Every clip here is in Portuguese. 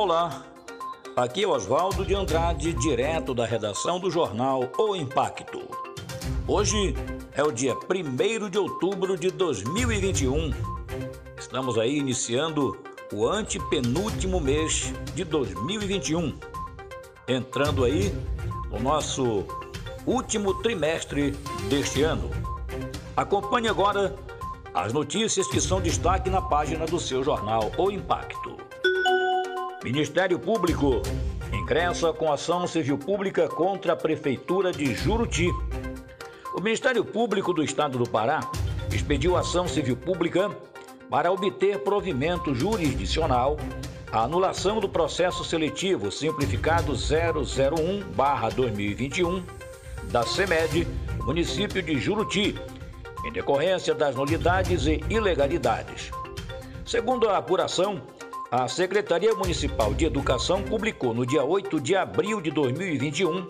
Olá, aqui é Oswaldo de Andrade, direto da redação do jornal O Impacto. Hoje é o dia 1 de outubro de 2021. Estamos aí iniciando o antepenúltimo mês de 2021. Entrando aí no nosso último trimestre deste ano. Acompanhe agora as notícias que são destaque na página do seu jornal O Impacto. Ministério Público ingressa com ação civil pública contra a Prefeitura de Juruti. O Ministério Público do Estado do Pará expediu ação civil pública para obter provimento jurisdicional a anulação do processo seletivo simplificado 001/2021 da CEMED, município de Juruti, em decorrência das nulidades e ilegalidades. Segundo a apuração, a Secretaria Municipal de Educação publicou no dia 8 de abril de 2021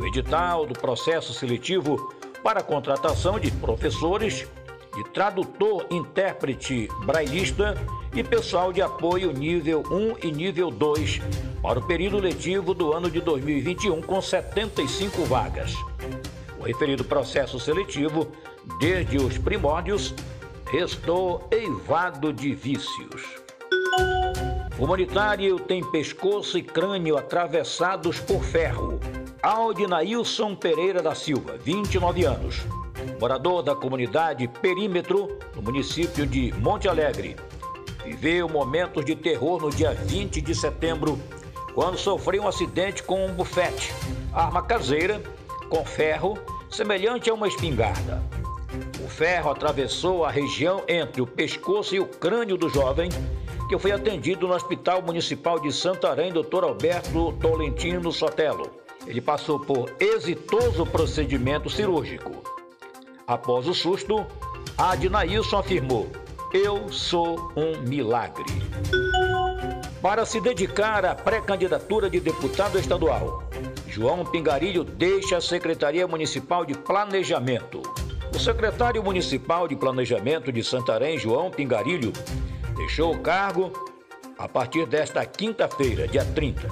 o edital do processo seletivo para a contratação de professores, de tradutor, intérprete brailista e pessoal de apoio nível 1 e nível 2 para o período letivo do ano de 2021 com 75 vagas. O referido processo seletivo, desde os primórdios, restou eivado de vícios. Humanitário tem pescoço e crânio atravessados por ferro. Aldinailson Pereira da Silva, 29 anos, morador da comunidade Perímetro, no município de Monte Alegre, viveu momentos de terror no dia 20 de setembro, quando sofreu um acidente com um bufete, arma caseira, com ferro, semelhante a uma espingarda. O ferro atravessou a região entre o pescoço e o crânio do jovem que foi atendido no Hospital Municipal de Santarém, Dr. Alberto Tolentino Sotelo. Ele passou por exitoso procedimento cirúrgico. Após o susto, Adnailson afirmou: Eu sou um milagre. Para se dedicar à pré-candidatura de deputado estadual, João Pingarilho deixa a Secretaria Municipal de Planejamento. O secretário municipal de Planejamento de Santarém, João Pingarilho, deixou o cargo a partir desta quinta-feira, dia 30.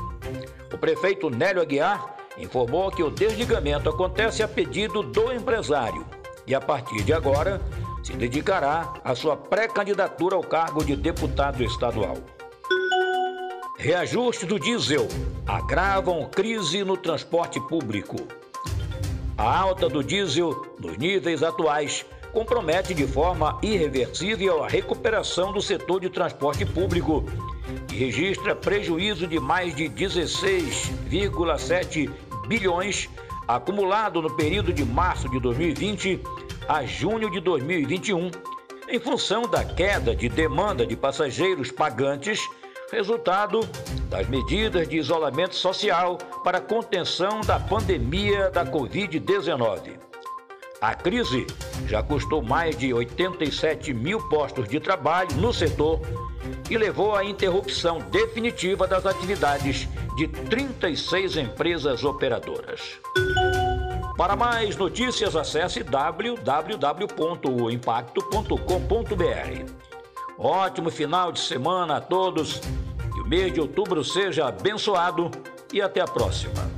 O prefeito Nélio Aguiar informou que o desligamento acontece a pedido do empresário e, a partir de agora, se dedicará à sua pré-candidatura ao cargo de deputado estadual. Reajuste do diesel agravam crise no transporte público. A alta do diesel nos níveis atuais compromete de forma irreversível a recuperação do setor de transporte público, que registra prejuízo de mais de 16,7 bilhões acumulado no período de março de 2020 a junho de 2021, em função da queda de demanda de passageiros pagantes, resultado das medidas de isolamento social para contenção da pandemia da Covid-19. A crise já custou mais de 87 mil postos de trabalho no setor e levou à interrupção definitiva das atividades de 36 empresas operadoras. Para mais notícias, acesse www.impacto.com.br. Ótimo final de semana a todos, que o mês de outubro seja abençoado e até a próxima.